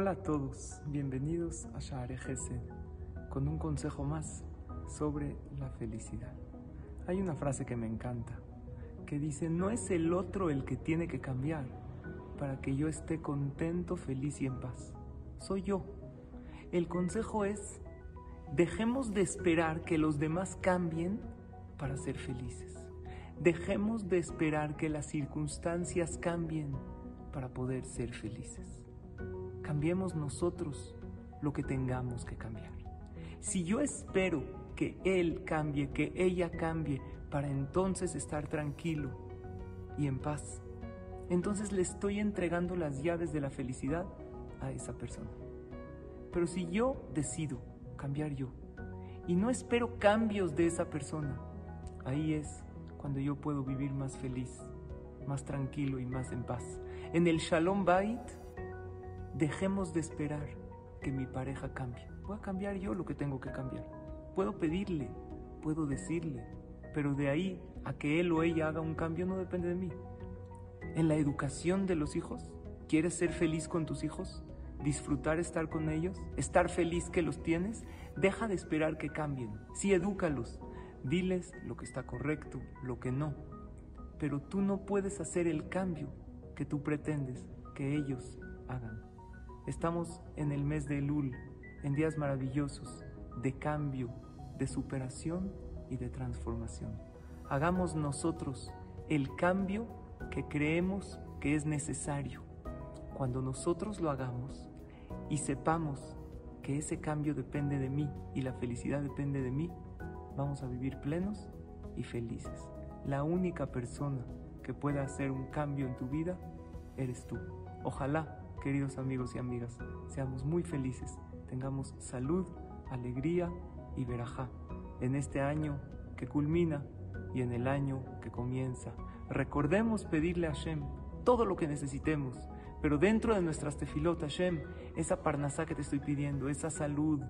Hola a todos, bienvenidos a Share Gesed con un consejo más sobre la felicidad. Hay una frase que me encanta que dice, no es el otro el que tiene que cambiar para que yo esté contento, feliz y en paz. Soy yo. El consejo es, dejemos de esperar que los demás cambien para ser felices. Dejemos de esperar que las circunstancias cambien para poder ser felices cambiemos nosotros lo que tengamos que cambiar. Si yo espero que él cambie, que ella cambie, para entonces estar tranquilo y en paz, entonces le estoy entregando las llaves de la felicidad a esa persona. Pero si yo decido cambiar yo y no espero cambios de esa persona, ahí es cuando yo puedo vivir más feliz, más tranquilo y más en paz. En el Shalom Bait, Dejemos de esperar que mi pareja cambie. Voy a cambiar yo lo que tengo que cambiar. Puedo pedirle, puedo decirle, pero de ahí a que él o ella haga un cambio no depende de mí. En la educación de los hijos, ¿quieres ser feliz con tus hijos? ¿Disfrutar estar con ellos? ¿Estar feliz que los tienes? Deja de esperar que cambien. Sí, edúcalos. Diles lo que está correcto, lo que no. Pero tú no puedes hacer el cambio que tú pretendes que ellos hagan. Estamos en el mes de Elul, en días maravillosos de cambio, de superación y de transformación. Hagamos nosotros el cambio que creemos que es necesario. Cuando nosotros lo hagamos y sepamos que ese cambio depende de mí y la felicidad depende de mí, vamos a vivir plenos y felices. La única persona que pueda hacer un cambio en tu vida eres tú. Ojalá queridos amigos y amigas, seamos muy felices, tengamos salud, alegría y verajá en este año que culmina y en el año que comienza. Recordemos pedirle a Hashem todo lo que necesitemos, pero dentro de nuestras tefilot, Hashem, esa parnasá que te estoy pidiendo, esa salud,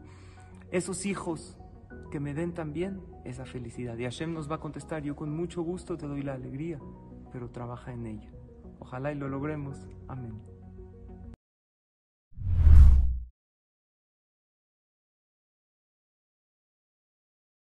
esos hijos que me den también esa felicidad. Y Hashem nos va a contestar, yo con mucho gusto te doy la alegría, pero trabaja en ella. Ojalá y lo logremos. Amén.